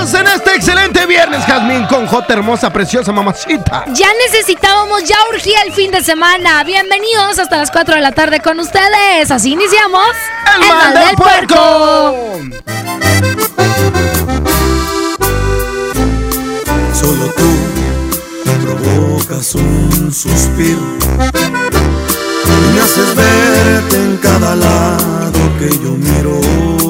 en este excelente viernes, Jazmín, con J hermosa, preciosa mamacita. Ya necesitábamos, ya urgía el fin de semana. Bienvenidos hasta las 4 de la tarde con ustedes. Así iniciamos. El, mal del puerco. Solo tú provocas un suspiro y me haces verte en cada lado que yo miro.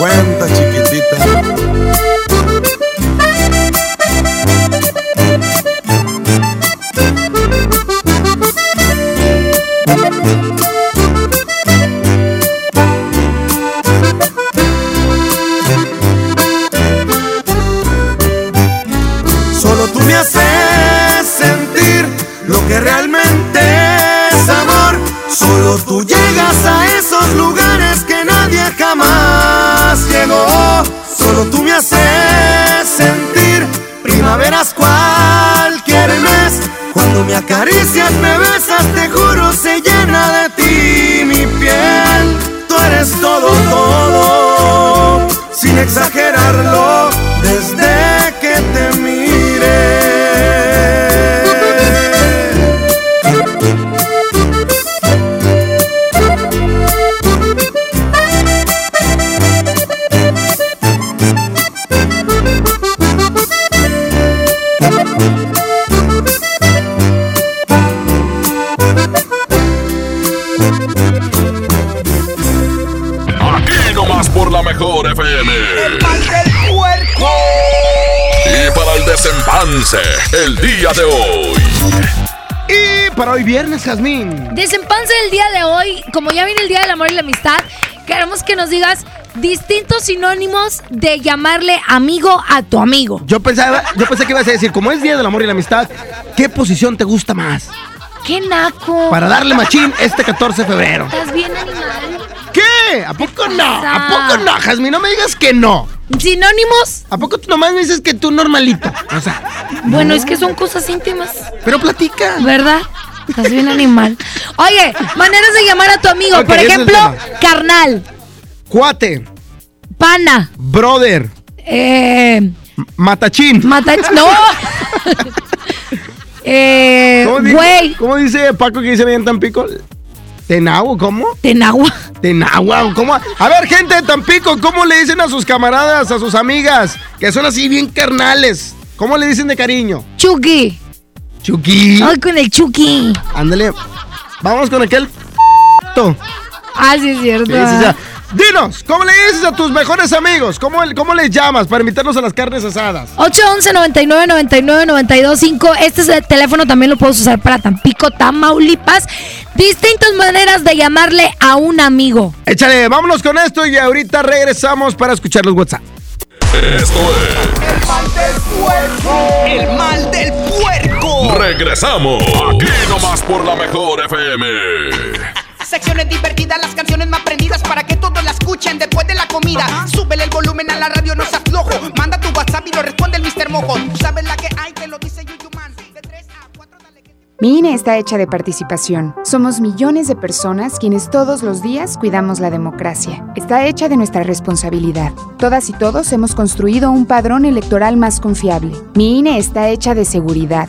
50 chicos. Para el desempance, el día de hoy. Y para hoy viernes, Jazmín. Desempance del día de hoy, como ya viene el Día del Amor y la Amistad, queremos que nos digas distintos sinónimos de llamarle amigo a tu amigo. Yo pensaba, yo pensé que ibas a decir, como es Día del Amor y la Amistad, ¿qué posición te gusta más? ¡Qué naco! Para darle machín este 14 de febrero. ¿Estás bien animal? ¿Qué? ¿A poco no? ¿A poco no, Jazmín? No me digas que no. Sinónimos. ¿A poco tú nomás me dices que tú normalito? O sea, Bueno, es que son cosas íntimas, pero platica. ¿verdad? Estás bien animal. Oye, maneras de llamar a tu amigo. Por ejemplo, carnal, Cuate, pana, brother, eh, matachín. mata... ¡No! eh, ¿Cómo dice, güey, ¿Cómo dice Paco que dice bien Tampico? ¿Tenagua? ¿Cómo? tenagua. Tenagua, ¿cómo? A ver, gente de Tampico, ¿cómo le dicen a sus camaradas, a sus amigas, que son así bien carnales? ¿Cómo le dicen de cariño? Chucky. Chucky. Ay, con el Chucky. Ándale. Vamos con aquel. Ah, sí, es cierto. Sí, sí, sí. Dinos, ¿cómo le dices a tus mejores amigos? ¿Cómo, cómo les llamas para invitarlos a las carnes asadas? 811 99 99 925 Este es el teléfono, también lo puedes usar para Tampico, Tamaulipas. Distintas maneras de llamarle a un amigo. Échale, vámonos con esto y ahorita regresamos para escuchar los WhatsApp. Esto es El mal del puerco. Regresamos. Aquí nomás por la mejor FM. Secciones divertidas, las canciones más prendidas para que todos la escuchen después de la comida. Súbele el volumen a la radio, no seas flojo. Manda tu WhatsApp y lo responde el Mr. Mojo. Tú sabes la que hay, te lo dice Yuyuman. De 3 a 4, dale que... Mi INE está hecha de participación. Somos millones de personas quienes todos los días cuidamos la democracia. Está hecha de nuestra responsabilidad. Todas y todos hemos construido un padrón electoral más confiable. Mi INE está hecha de seguridad.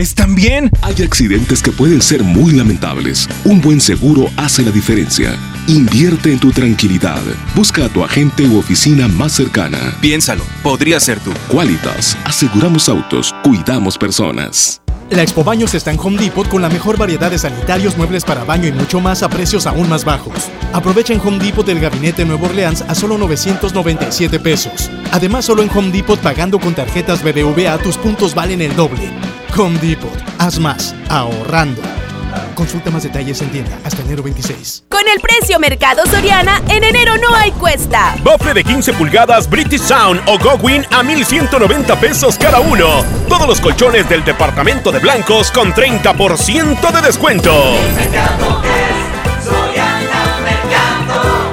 ¿Están bien? Hay accidentes que pueden ser muy lamentables. Un buen seguro hace la diferencia. Invierte en tu tranquilidad. Busca a tu agente u oficina más cercana. Piénsalo, podría ser tú. Qualitas. Aseguramos autos. Cuidamos personas. La Expo Baños está en Home Depot con la mejor variedad de sanitarios, muebles para baño y mucho más a precios aún más bajos. Aprovecha en Home Depot el gabinete Nuevo Orleans a solo 997 pesos. Además, solo en Home Depot pagando con tarjetas BBVA tus puntos valen el doble. Home Depot, haz más, ahorrando. Consulta más detalles en tienda hasta enero 26. Con el precio Mercado Soriana, en enero no hay cuesta. Bofle de 15 pulgadas British Sound o Gowin a 1190 pesos cada uno. Todos los colchones del departamento de blancos con 30% de descuento.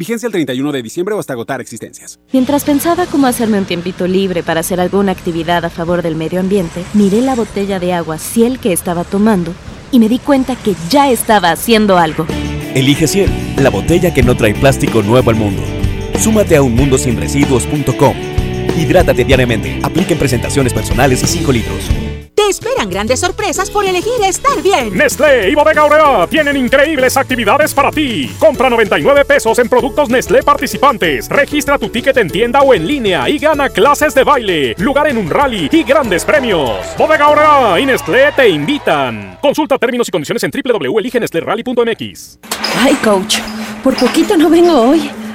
Vigencia el 31 de diciembre o hasta agotar existencias. Mientras pensaba cómo hacerme un tiempito libre para hacer alguna actividad a favor del medio ambiente, miré la botella de agua Ciel que estaba tomando y me di cuenta que ya estaba haciendo algo. Elige Ciel, la botella que no trae plástico nuevo al mundo. Súmate a unmundosinresiduos.com. Hidrátate diariamente. Apliquen presentaciones personales y 5 litros. Esperan grandes sorpresas por elegir estar bien. Nestlé y Bodega Aurrera tienen increíbles actividades para ti. Compra 99 pesos en productos Nestlé participantes. Registra tu ticket en tienda o en línea y gana clases de baile, lugar en un rally y grandes premios. Bodega Aurrera y Nestlé te invitan. Consulta términos y condiciones en www.eligenestlérally.mx. Ay, coach, por poquito no vengo hoy.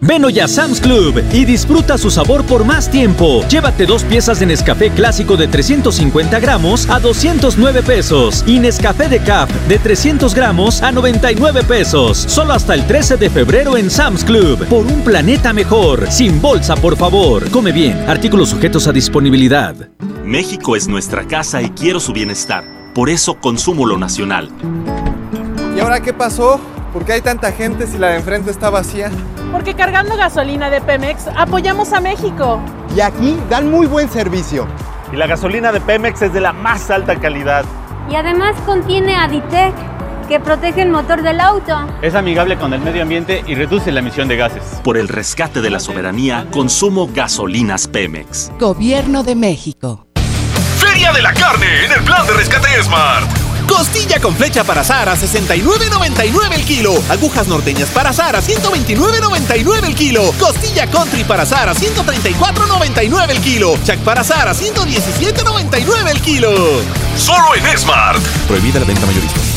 Ven hoy a Sam's Club y disfruta su sabor por más tiempo. Llévate dos piezas de Nescafé clásico de 350 gramos a 209 pesos y Nescafé de Cap de 300 gramos a 99 pesos. Solo hasta el 13 de febrero en Sam's Club. Por un planeta mejor. Sin bolsa, por favor. Come bien. Artículos sujetos a disponibilidad. México es nuestra casa y quiero su bienestar. Por eso consumo lo nacional. ¿Y ahora qué pasó? ¿Por qué hay tanta gente si la de enfrente está vacía? Porque cargando gasolina de Pemex apoyamos a México. Y aquí dan muy buen servicio. Y la gasolina de Pemex es de la más alta calidad. Y además contiene Aditec, que protege el motor del auto. Es amigable con el medio ambiente y reduce la emisión de gases. Por el rescate de la soberanía, consumo gasolinas Pemex. Gobierno de México. Feria de la carne en el plan de rescate Smart. Costilla con flecha para asar a 69.99 el kilo. Agujas norteñas para asar a 129.99 el kilo. Costilla country para asar a 134.99 el kilo. Chac para asar a 117.99 el kilo. Solo en Smart. Prohibida la venta mayorista.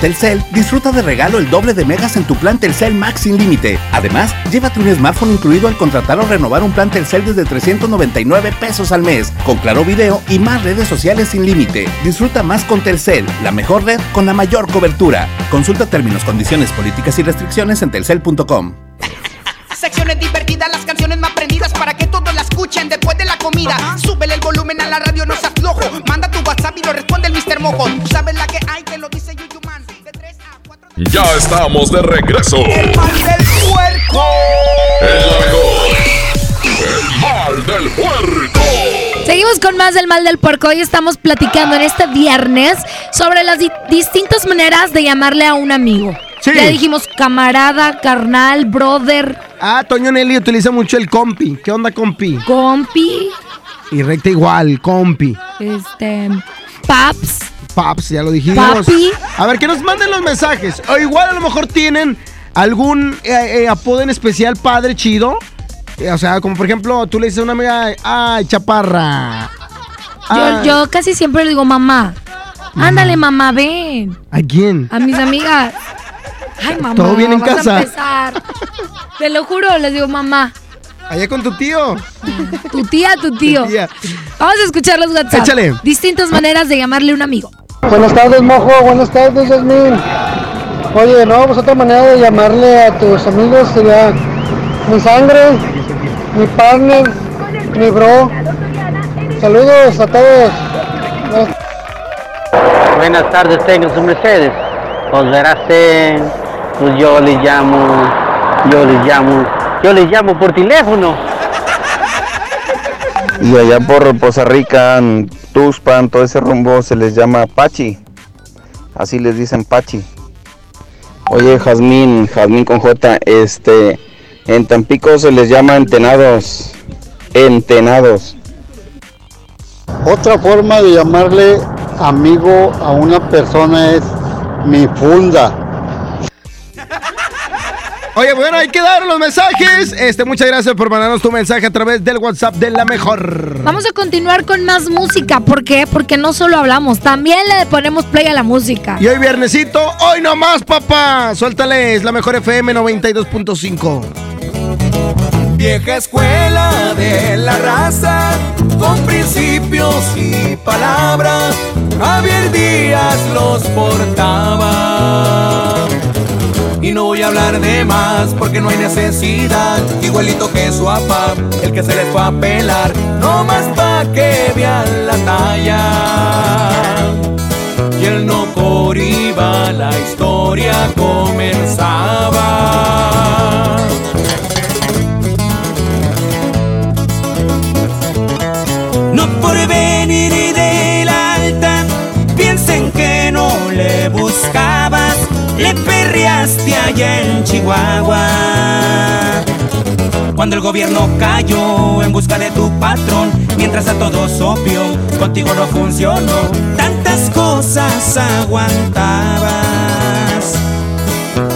Telcel, disfruta de regalo el doble de megas en tu plan Telcel Max sin límite. Además, llévate un smartphone incluido al contratar o renovar un plan Telcel desde 399 pesos al mes, con claro video y más redes sociales sin límite. Disfruta más con Telcel, la mejor red con la mayor cobertura. Consulta términos, condiciones, políticas y restricciones en telcel.com. Secciones divertidas, las canciones más prendidas para que todos la escuchen después de la comida. Súbele el volumen a la radio, no seas flojo. Manda tu WhatsApp y lo responde el Mr. Mojo. Tú sabes la que hay, te lo dice Yuyuman. Ya estamos de regreso. El mal del puerco. El mejor. El mal del puerco. Seguimos con más del mal del puerco. Hoy estamos platicando en este viernes sobre las di- distintas maneras de llamarle a un amigo. Sí. Ya dijimos camarada, carnal, brother. Ah, Toño Nelly utiliza mucho el compi. ¿Qué onda, compi? Compi. Y recta igual, compi. Este. Paps. Paps, ya lo dijimos. Papi. A ver, que nos manden los mensajes. O igual a lo mejor tienen algún eh, eh, apodo en especial padre chido. Eh, o sea, como por ejemplo, tú le dices a una amiga, ay, chaparra. Yo, Ay. yo casi siempre le digo mamá. Ándale, mamá, ven. ¿A quién? A mis amigas. Ay, mamá. ¿Todo bien en vas a casa? empezar. Te lo juro, les digo mamá. Allá con tu tío. Tu tía, tu tío. Tu tía. Vamos a escuchar los WhatsApp. Échale. Distintas maneras de llamarle a un amigo. Buenas tardes, Mojo. Buenas tardes, Yasmin. Oye, no, pues otra manera de llamarle a tus amigos sería mi sangre, mi partner, mi bro. Saludos a todos. Buenas tardes, tengan sus mercedes. Pues verás, eh, pues yo les llamo, yo les llamo, yo les llamo por teléfono. Y allá por Poza Rica, Tuxpan, todo ese rumbo se les llama Pachi. Así les dicen Pachi. Oye, Jazmín, Jazmín con J, este, en Tampico se les llama entenados. Entenados. Otra forma de llamarle amigo a una persona es mi funda. Oye, bueno, hay que dar los mensajes. Este, muchas gracias por mandarnos tu mensaje a través del WhatsApp de la mejor. Vamos a continuar con más música. ¿Por qué? Porque no solo hablamos, también le ponemos play a la música. Y hoy viernesito, hoy nomás, papá. Suéltale, es la mejor FM 92.5. Vieja escuela de la raza, con principios y palabras, Javier Díaz los portaba. Y no voy a hablar de más porque no hay necesidad, igualito que su papá, el que se les fue a pelar, no más pa' que vean la talla. Y él no por iba, la historia comenzaba. Le perreaste allá en Chihuahua. Cuando el gobierno cayó en busca de tu patrón, mientras a todos obvio, contigo no funcionó, tantas cosas aguantabas.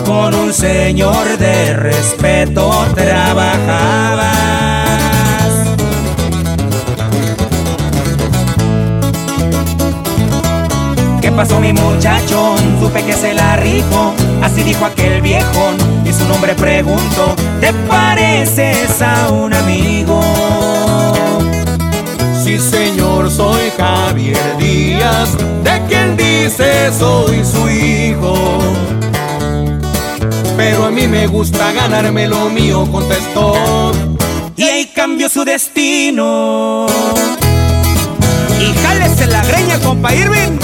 Con un señor de respeto trabajabas. Pasó mi muchachón? Supe que se la rifó, así dijo aquel viejón. Y su nombre preguntó, ¿te pareces a un amigo? Sí señor, soy Javier Díaz, de quien dice soy su hijo. Pero a mí me gusta ganarme lo mío, contestó. Y ahí cambió su destino. Y jálese la greña, compa Irving.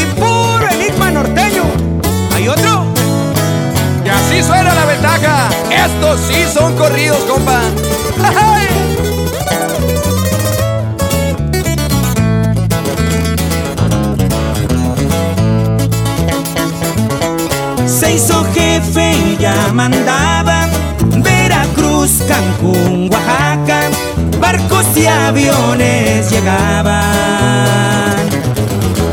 Y puro enigma norteño. ¿Hay otro? Y así suena la ventaja. Estos sí son corridos, compa. Se hizo jefe y ya mandaba Veracruz, Cancún, Oaxaca, barcos y aviones llegaban.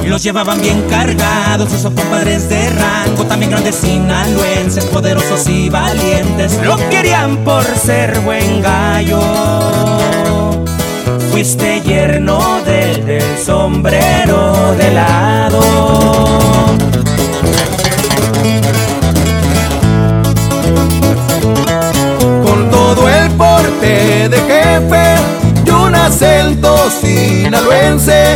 Los llevaban bien cargados, esos compadres de rango, también grandes sinaloenses, poderosos y valientes, lo querían por ser buen gallo. Fuiste yerno del, del sombrero de lado. con todo el porte de jefe y un acento sinaloense,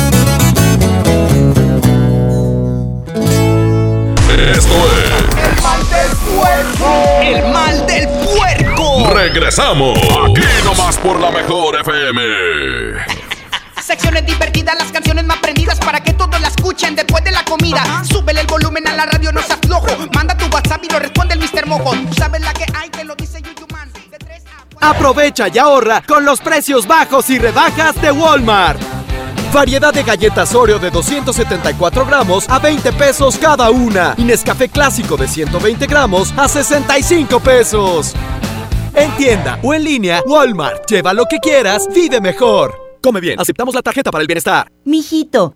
Es El mal del puerco. El mal del puerco. Regresamos aquí nomás por la mejor FM. Secciones divertidas, las canciones más prendidas para que todos la escuchen después de la comida. Súbele el volumen a la radio, no se aflojo. Manda tu WhatsApp y lo responde el Mr. Mojo. Tú sabes la que hay, te lo dice Yuyuman. De tres a Aprovecha y ahorra con los precios bajos y rebajas de Walmart. Variedad de galletas Oreo de 274 gramos a 20 pesos cada una. Y Nescafé clásico de 120 gramos a 65 pesos. En tienda o en línea, Walmart. Lleva lo que quieras, vive mejor. Come bien, aceptamos la tarjeta para el bienestar. Mijito,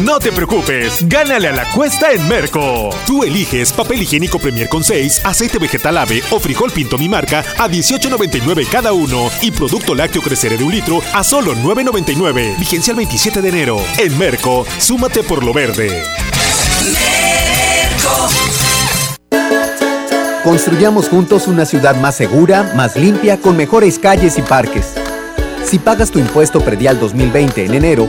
No te preocupes, gánale a la cuesta en Merco. Tú eliges papel higiénico Premier con 6, aceite vegetal ave o frijol pinto mi marca a 18.99 cada uno y producto lácteo creceré de un litro a solo 9.99. Vigencia el 27 de enero. En Merco, súmate por lo verde. Construyamos juntos una ciudad más segura, más limpia, con mejores calles y parques. Si pagas tu impuesto predial 2020 en enero,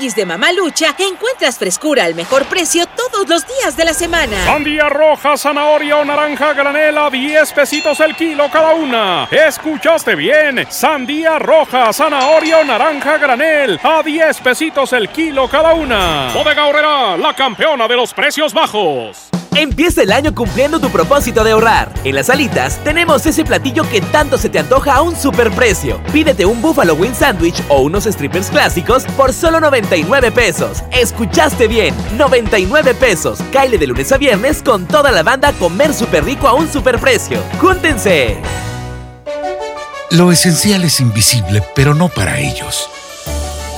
Tianguis de Mamalucha encuentras frescura al mejor precio todos los días de la semana. Sandía roja, zanahoria o naranja granela, 10 pesitos el kilo cada una. ¿Escuchaste bien? Sandía roja, zanahoria o naranja granel, a 10 pesitos el kilo cada una. Bodega Horrera, la campeona de los precios bajos. Empieza el año cumpliendo tu propósito de ahorrar. En las alitas tenemos ese platillo que tanto se te antoja a un superprecio. Pídete un Buffalo Wing Sandwich o unos strippers clásicos por solo 99 pesos. Escuchaste bien, 99 pesos. Caile de lunes a viernes con toda la banda a comer súper rico a un superprecio. ¡Júntense! Lo esencial es invisible, pero no para ellos.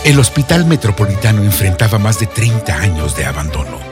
El Hospital Metropolitano enfrentaba más de 30 años de abandono.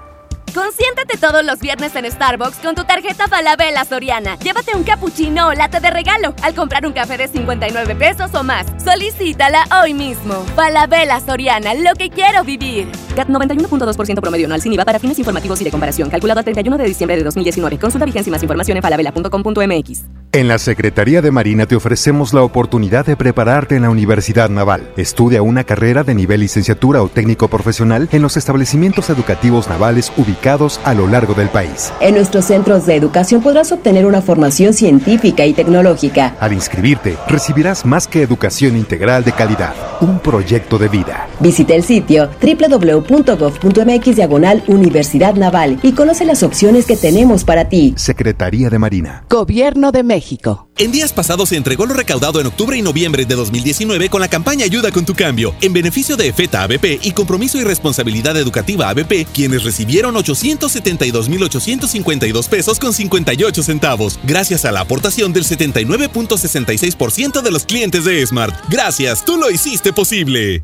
Consiéntete todos los viernes en Starbucks con tu tarjeta Falabella Soriana. Llévate un cappuccino o latte de regalo al comprar un café de 59 pesos o más. Solicítala hoy mismo. Falabella Soriana, lo que quiero vivir. CAT 91.2% promedio anual sin IVA para fines informativos y de comparación. Calculado al 31 de diciembre de 2019. Consulta vigencia y más información en falabella.com.mx. En la Secretaría de Marina te ofrecemos la oportunidad de prepararte en la Universidad Naval. Estudia una carrera de nivel licenciatura o técnico profesional en los establecimientos educativos navales ubicados a lo largo del país. En nuestros centros de educación podrás obtener una formación científica y tecnológica. Al inscribirte, recibirás más que educación integral de calidad, un proyecto de vida. Visita el sitio www.gov.mx diagonal Universidad Naval y conoce las opciones que tenemos para ti. Secretaría de Marina. Gobierno de México. En días pasados se entregó lo recaudado en octubre y noviembre de 2019 con la campaña Ayuda con tu cambio, en beneficio de EFETA ABP y Compromiso y Responsabilidad Educativa ABP, quienes recibieron 872.852 pesos con 58 centavos, gracias a la aportación del 79.66% de los clientes de Smart. Gracias, tú lo hiciste posible.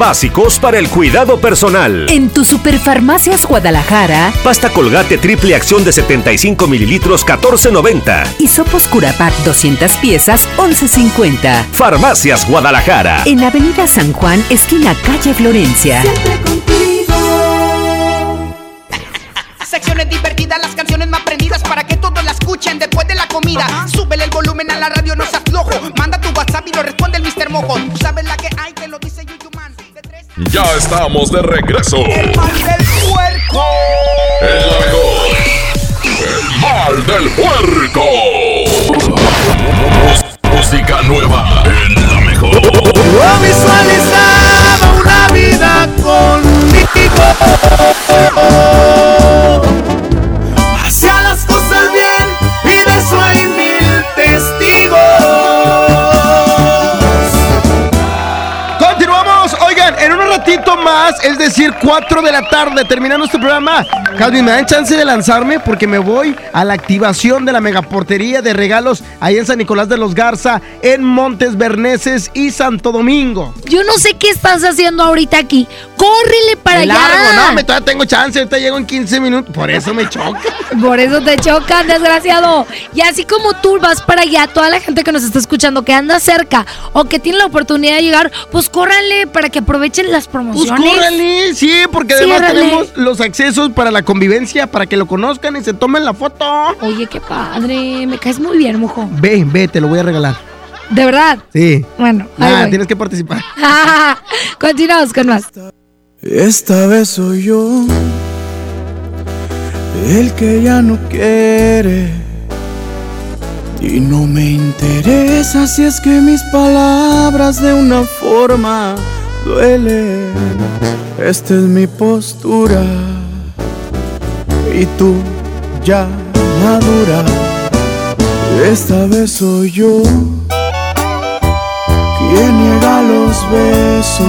Básicos para el cuidado personal. En tu Superfarmacias Guadalajara. Pasta colgate triple acción de 75 mililitros 14.90. Y sopos Curapac 200 piezas 11.50. Farmacias Guadalajara. En Avenida San Juan, esquina calle Florencia. Secciones divertidas, las canciones más prendidas para que todos la escuchen después de la comida. Súbele el volumen a la radio, no seas flojo. Manda tu WhatsApp y lo responde el Mr. Mojo. Tú sabes la que hay, que lo dice Yuyuman. Ya estamos de regreso. El mal del puerco. El la mejor. El mal del puerco. Música nueva en la mejor. Yo visualizaba una vida conmigo. Más, es decir, 4 de la tarde, terminando este programa. Calvin, ¿me dan chance de lanzarme? Porque me voy a la activación de la megaportería de regalos ahí en San Nicolás de los Garza, en Montes Berneses y Santo Domingo. Yo no sé qué estás haciendo ahorita aquí. ¡Córrele para Me allá! largo, no, me todavía tengo chance, ahorita llego en 15 minutos, por eso me choca. Por eso te chocan, desgraciado. Y así como tú vas para allá, toda la gente que nos está escuchando, que anda cerca o que tiene la oportunidad de llegar, pues córranle para que aprovechen las Pues córrele, sí, porque además Ciérrale. tenemos los accesos para la convivencia, para que lo conozcan y se tomen la foto. Oye, qué padre, me caes muy bien, mojo. Ve, ve, te lo voy a regalar. ¿De verdad? Sí. Bueno, ahí Ah, voy. tienes que participar. Continuamos con más. Esta vez soy yo el que ya no quiere. Y no me interesa si es que mis palabras de una forma duelen. Esta es mi postura. Y tú ya madura. Esta vez soy yo quien niega los besos.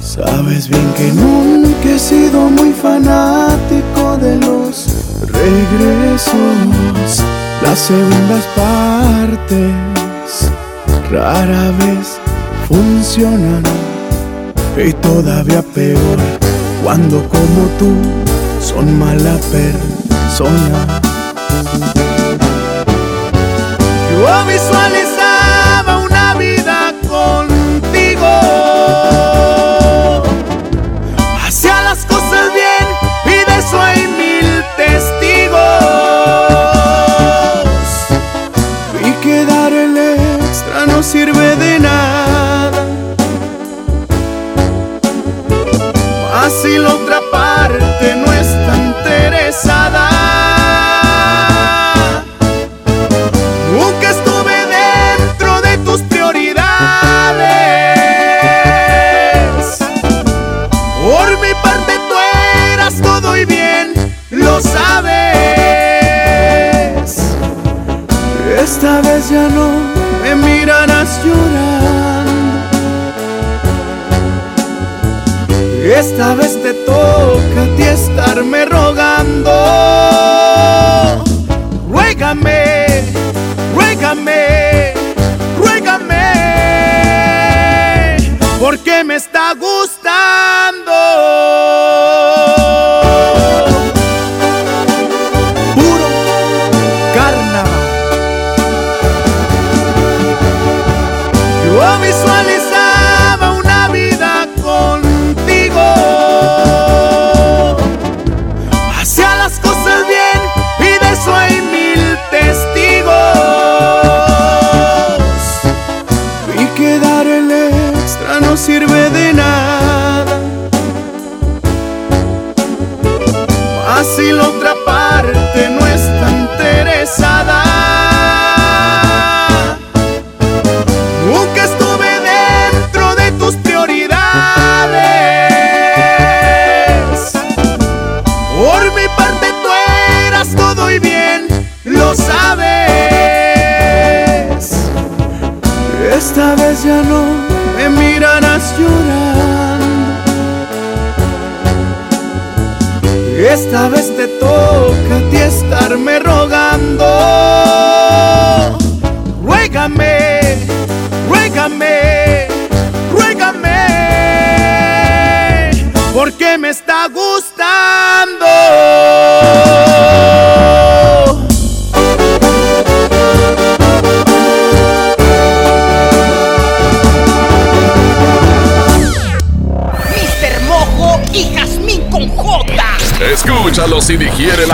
Sabes bien que nunca he sido muy fanático de los regresos. Las segundas partes rara vez funcionan. Y todavía peor cuando como tú son mala persona. Yo visualizaba Esta vez te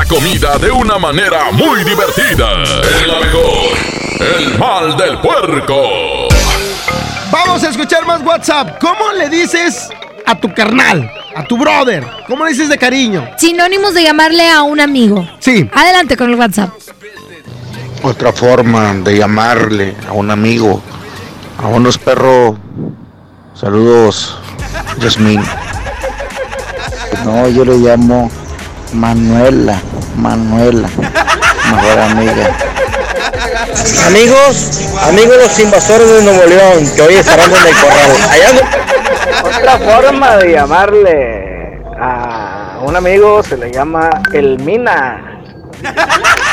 comida de una manera muy divertida. Es la mejor. El mal del puerco. Vamos a escuchar más WhatsApp. ¿Cómo le dices a tu carnal, a tu brother? ¿Cómo le dices de cariño? Sinónimos de llamarle a un amigo. Sí. Adelante con el WhatsApp. Otra forma de llamarle a un amigo, a unos perros. Saludos, Yasmín. No, yo le llamo Manuela, Manuela, mejor amiga. Amigos, amigos los invasores de Nuevo León, que hoy estarán en el corral. Allá Otra forma de llamarle a un amigo se le llama el Mina.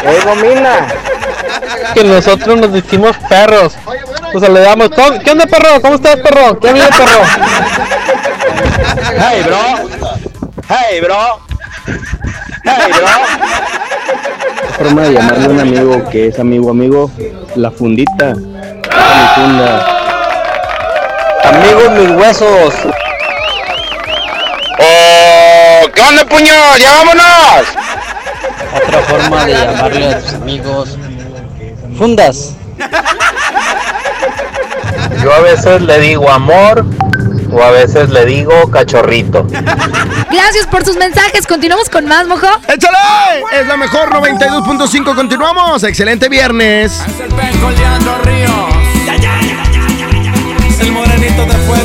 Ego Mina. que nosotros nos decimos perros. Pues le damos, ¿cómo- ¿qué onda perro? ¿Cómo estás perro? ¿Qué amigo perro? Hey, bro. Hey, bro. Forma de llamarle a un amigo que es amigo amigo, la fundita, mi funda. Amigos mis huesos. ¡Oh! ¿Qué onda, puño? ¡Ya vámonos! Otra forma de llamarle a tus amigos, fundas. Yo a veces le digo amor o a veces le digo cachorrito. Gracias por sus mensajes. Continuamos con más, mojo. ¡Échale! Es la mejor 92.5. Continuamos. Excelente viernes. Con Leandro Ríos. El morenito de fuego.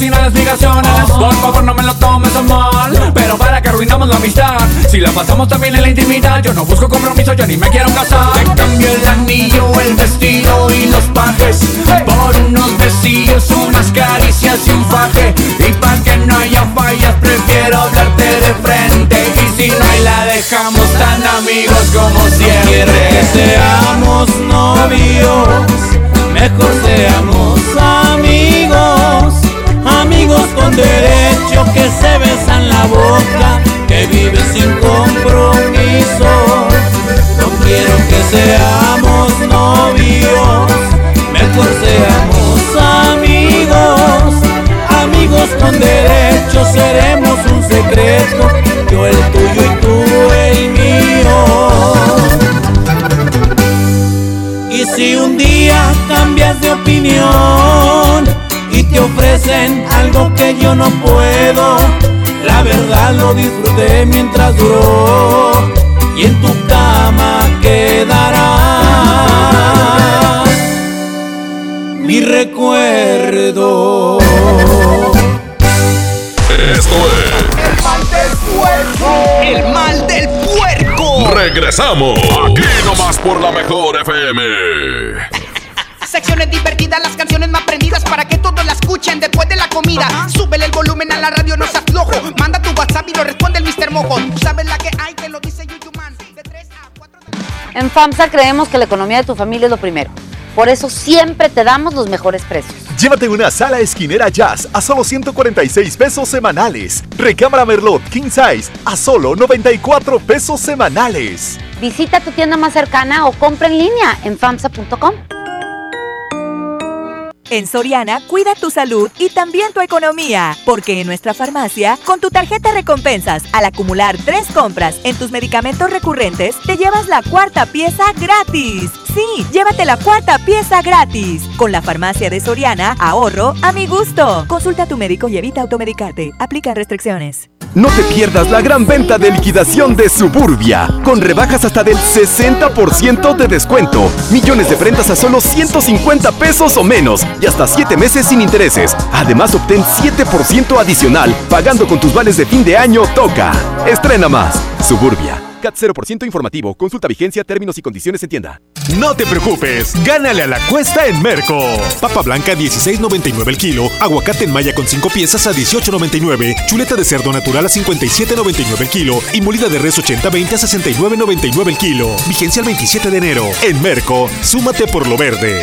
Sin explicaciones. Por favor, no me lo tomes a mal, pero para que arruinamos la amistad. Si la pasamos también en la intimidad, yo no busco compromiso, yo ni me quiero casar. Te cambio el anillo, el vestido y los pajes por unos besillos, unas caricias y un faje. Y para que no haya fallas, prefiero hablarte de frente. Y si no hay, la dejamos tan amigos como siempre. que seamos novios, mejor seamos con derecho que se besan la boca, que viven sin compromiso. No quiero que seamos novios, mejor seamos amigos, amigos con derecho seremos un secreto, yo el tuyo y tú el mío. Y si un día cambias de opinión te ofrecen algo que yo no puedo, la verdad lo disfruté mientras duró y en tu cama quedará mi recuerdo. Esto es El mal del puerco. El mal del puerco. Regresamos. Aquí nomás por la mejor FM. Secciones divertidas, las canciones más prendidas para que todos la escuchen después de la comida. Súbele el volumen a la radio, no seas flojo. Manda tu WhatsApp y lo responde el Mr. Mojo. Tú sabes la que hay, que lo dice Yuyu Man. De 3 a 4 En FAMSA creemos que la economía de tu familia es lo primero. Por eso siempre te damos los mejores precios. Llévate una sala esquinera jazz a solo 146 pesos semanales. Recámara Merlot King Size a solo 94 pesos semanales. Visita tu tienda más cercana o compra en línea en FAMSA.com. En Soriana, cuida tu salud y también tu economía, porque en nuestra farmacia, con tu tarjeta recompensas, al acumular tres compras en tus medicamentos recurrentes, te llevas la cuarta pieza gratis. Sí, llévate la cuarta pieza gratis. Con la farmacia de Soriana, ahorro a mi gusto. Consulta a tu médico y evita automedicarte. Aplica restricciones. No te pierdas la gran venta de liquidación de Suburbia, con rebajas hasta del 60% de descuento, millones de prendas a solo 150 pesos o menos y hasta 7 meses sin intereses. Además, obtén 7% adicional pagando con tus vales de fin de año Toca. Estrena más. Suburbia. CAT 0% informativo. Consulta vigencia, términos y condiciones en tienda. No te preocupes, gánale a la cuesta en Merco. Papa blanca 16.99 el kilo, aguacate en malla con 5 piezas a 18.99, chuleta de cerdo natural a 57.99 el kilo y molida de res 80-20 a 69.99 el kilo. Vigencia el 27 de enero. En Merco, súmate por lo verde.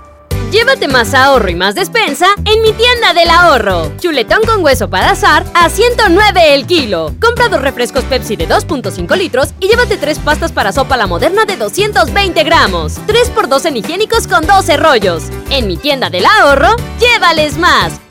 Llévate más ahorro y más despensa en mi tienda del ahorro. Chuletón con hueso para azar a 109 el kilo. Compra dos refrescos Pepsi de 2.5 litros y llévate tres pastas para sopa la moderna de 220 gramos. 3x2 en higiénicos con 12 rollos. En mi tienda del ahorro, llévales más.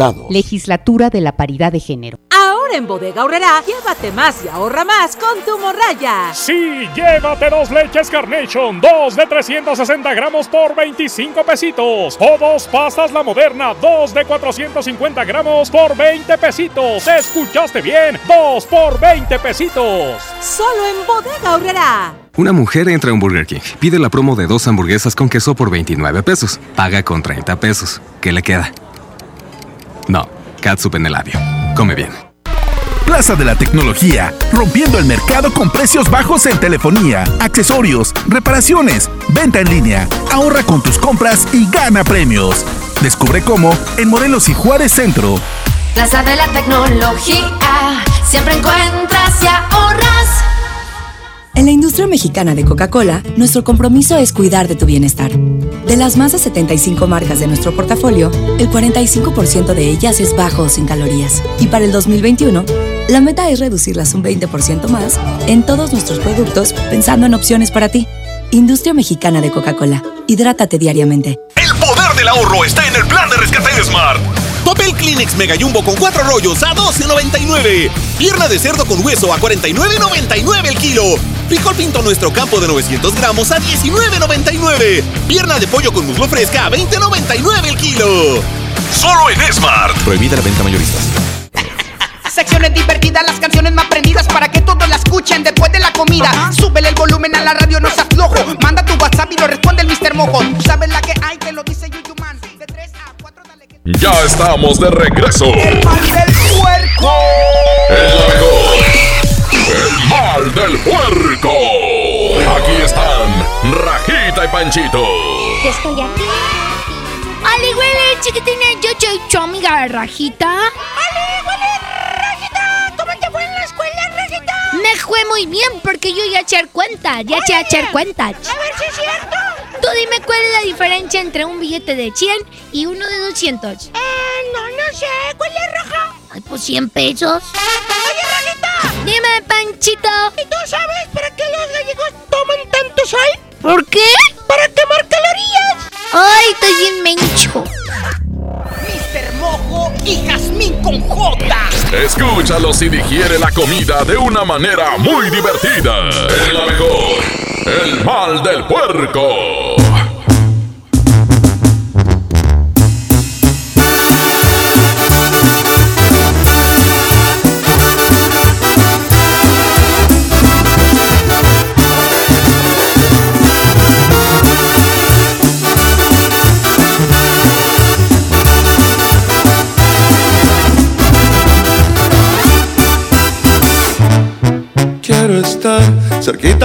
Legislatura de la Paridad de Género. Ahora en Bodega Horrera, llévate más y ahorra más con tu morraya. Sí, llévate dos leches Carnation, dos de 360 gramos por 25 pesitos. O dos pastas La Moderna, dos de 450 gramos por 20 pesitos. ¿Escuchaste bien? Dos por 20 pesitos. Solo en Bodega Horrera. Una mujer entra a un Burger King, pide la promo de dos hamburguesas con queso por 29 pesos, paga con 30 pesos. ¿Qué le queda? No, catsup en el labio. Come bien. Plaza de la Tecnología, rompiendo el mercado con precios bajos en telefonía, accesorios, reparaciones, venta en línea. Ahorra con tus compras y gana premios. Descubre cómo en Morelos y Juárez Centro. Plaza de la tecnología, siempre encuentras y ahorras. En la industria mexicana de Coca-Cola, nuestro compromiso es cuidar de tu bienestar. De las más de 75 marcas de nuestro portafolio, el 45% de ellas es bajo o sin calorías. Y para el 2021, la meta es reducirlas un 20% más en todos nuestros productos pensando en opciones para ti. Industria mexicana de Coca-Cola. Hidrátate diariamente. El poder del ahorro está en el plan de rescate de Smart. Papel Kleenex Mega Jumbo con cuatro rollos a 12.99. Pierna de cerdo con hueso a 49.99 el kilo. Frijol pinto nuestro campo de 900 gramos a 19.99. Pierna de pollo con muslo fresca a 20.99 el kilo. Solo en Smart. Prohibida la venta mayoristas. Secciones divertidas, las canciones más prendidas para que todos la escuchen después de la comida. Súbele el volumen a la radio, no seas flojo. Manda tu WhatsApp y lo responde el Mr. Mojo. Tú sabes la que hay, te lo dice Yuyu Man. De 3 a 4 Ya estamos de regreso. El mal del puerco. El la mejor. El mal del puerco. Aquí están Rajita y Panchito. Ya estoy aquí. ¡Ale, huele, chiquitina! Yo soy tu amiga Rajita. ¡Ale, huele, Rajita! ¿Cómo te fue en la escuela, Rajita? Me fue muy bien porque yo ya eché cuenta. Ya eché a echar cuentas. A ver si es cierto. Tú dime cuál es la diferencia entre un billete de 100 y uno de 200. Eh, no, no sé. ¿Cuál es roja? Ay, pues 100 pesos. Oye, Rajita. Dime, Panchito. ¿Y tú sabes para qué los gallegos toman tanto sol? ¿Por qué? Para quemar calorías. Ay, estoy bien mencho. Mr. Mojo y Jazmín con J. Escúchalos y digiere la comida de una manera muy divertida. El la mejor. El mal del puerco.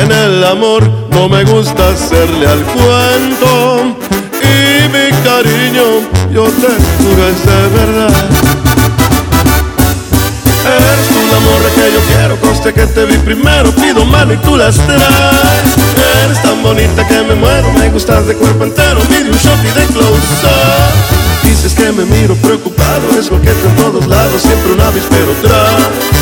En el amor no me gusta hacerle al cuento y mi cariño yo te juro es de verdad. Eres tú la que yo quiero, conste que te vi primero, pido mano y tú las traes. Eres tan bonita que me muero, me gustas de cuerpo entero, mide un shot y de close. Dices que me miro preocupado, es coqueto en todos lados, siempre un avispero tras.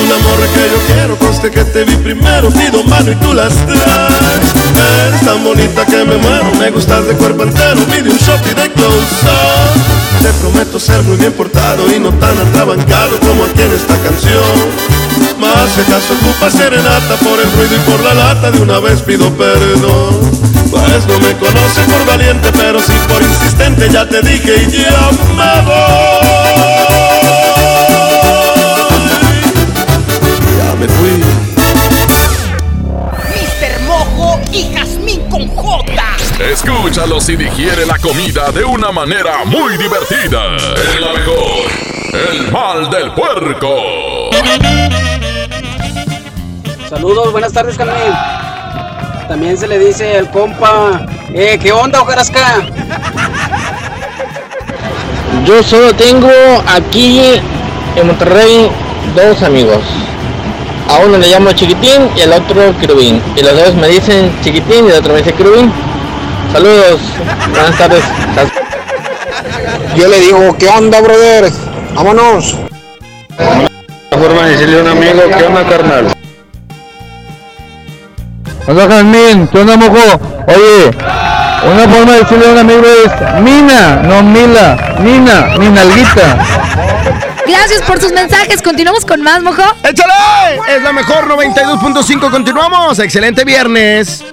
Un amor que yo quiero, conste que te vi primero, pido mano y tú las traes. Eres tan bonita que me muero, me gustas de cuerpo entero, pide un shot y de close up. Te prometo ser muy bien portado y no tan atrabancado como aquí en esta canción. Más si acaso ocupa serenata por el ruido y por la lata, de una vez pido perdón. Pues no me conoces por valiente, pero sí por insistente, ya te dije y ya me voy. Me fui. Mr. Mojo y Jazmín con J. Escúchalos y digiere la comida de una manera muy divertida. Es la mejor. El mal del puerco. Saludos, buenas tardes, Carmen. También se le dice al compa, eh, ¿qué onda, Ojarasca? Yo solo tengo aquí en Monterrey dos amigos. A uno le llamo chiquitín y al otro querubín. Y los dos me dicen chiquitín y el otro me dice querubín. Saludos, buenas tardes. Yo le digo, ¿qué onda, brother? Vámonos. La forma de decirle a un amigo, ¿qué onda, carnal? Hola, Jazmín, ¿qué onda, mojo? Oye, una forma de decirle a un amigo es Mina, no Mila, Mina, mi nalguita. Gracias por sus mensajes. Continuamos con más, mojo. ¡Échale! Es la mejor 92.5. Continuamos. Excelente viernes.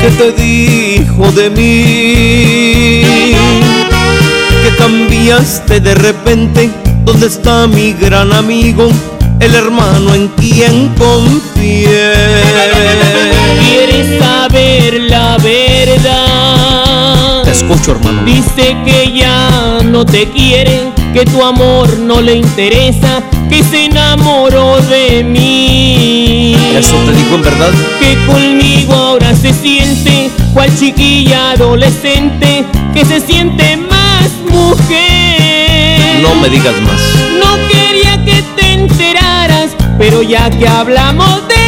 ¿Qué te dijo de mí? Que cambiaste de repente. ¿Dónde está mi gran amigo? El hermano en quien confié. ¿Quieres saber la verdad? Escucho, hermano. Dice que ya no te quiere, que tu amor no le interesa, que se enamoró de mí. ¿Eso te dijo en verdad? Que conmigo ahora se siente, cual chiquilla adolescente, que se siente más mujer. No me digas más. No quería que te enteraras, pero ya que hablamos de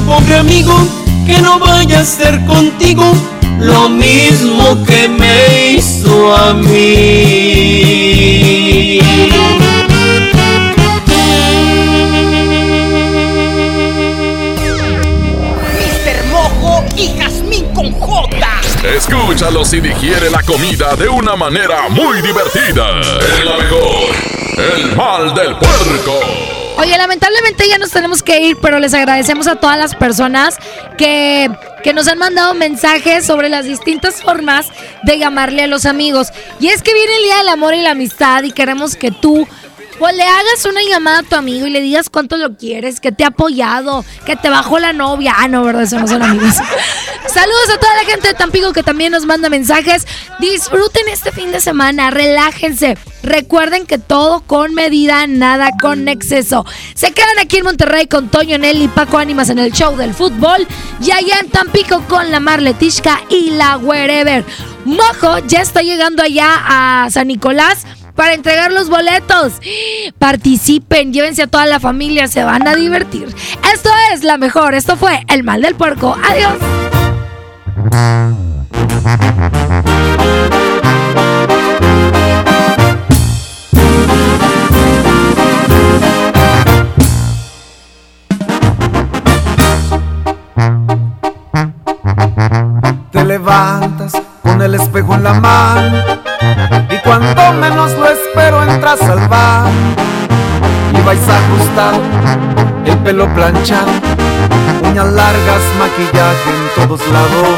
pobre amigo, que no vaya a ser contigo lo mismo que me hizo a mí. Mr. Mojo y Jazmín con J. Escúchalos y digiere la comida de una manera muy divertida. Es la mejor. El mal del puerco. Oye, lamentablemente ya nos tenemos que ir, pero les agradecemos a todas las personas que, que nos han mandado mensajes sobre las distintas formas de llamarle a los amigos. Y es que viene el Día del Amor y la Amistad y queremos que tú pues le hagas una llamada a tu amigo y le digas cuánto lo quieres, que te ha apoyado, que te bajó la novia. Ah, no, verdad, eso no son amigos. Saludos a toda la gente de Tampico que también nos manda mensajes. Disfruten este fin de semana, relájense. Recuerden que todo con medida, nada con exceso. Se quedan aquí en Monterrey con Toño Nelly y Paco Ánimas en el show del fútbol. Y allá en Tampico con la Marletishka y la Wherever. Mojo ya está llegando allá a San Nicolás para entregar los boletos. Participen, llévense a toda la familia, se van a divertir. Esto es la mejor, esto fue El Mal del Puerco. Adiós. Te levantas el espejo en la mano y cuando menos lo espero entras al bar y vais ajustado, el pelo planchado, uñas largas, maquillaje en todos lados.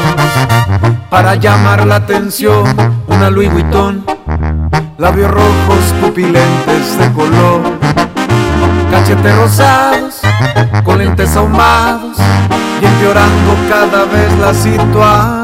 Para llamar la atención, una Louis Vuitton, labios rojos, pupilentes de color, cachetes rosados, con lentes ahumados y empeorando cada vez la situación.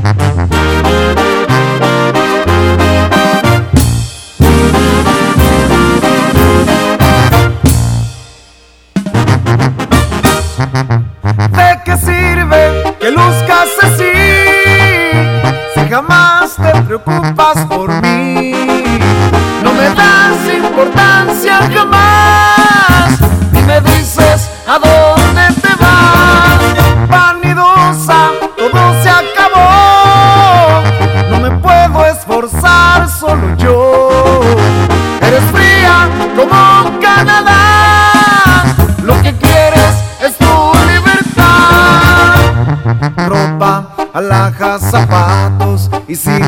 Jamás te preocupas por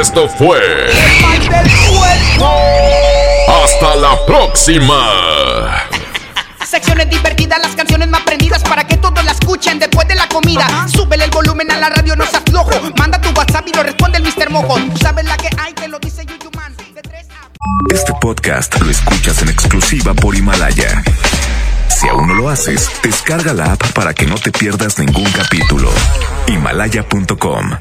Esto fue. Hasta la próxima. Secciones divertidas, las canciones más prendidas para que todos la escuchen después de la comida. Súbele el volumen a la radio, no seas flojo. Manda tu WhatsApp y lo responde el Mr. Mojo. Tú sabes la que hay, te lo dice Yuyu Man. Este podcast lo escuchas en exclusiva por Himalaya. Si aún no lo haces, descarga la app para que no te pierdas ningún capítulo. Himalaya.com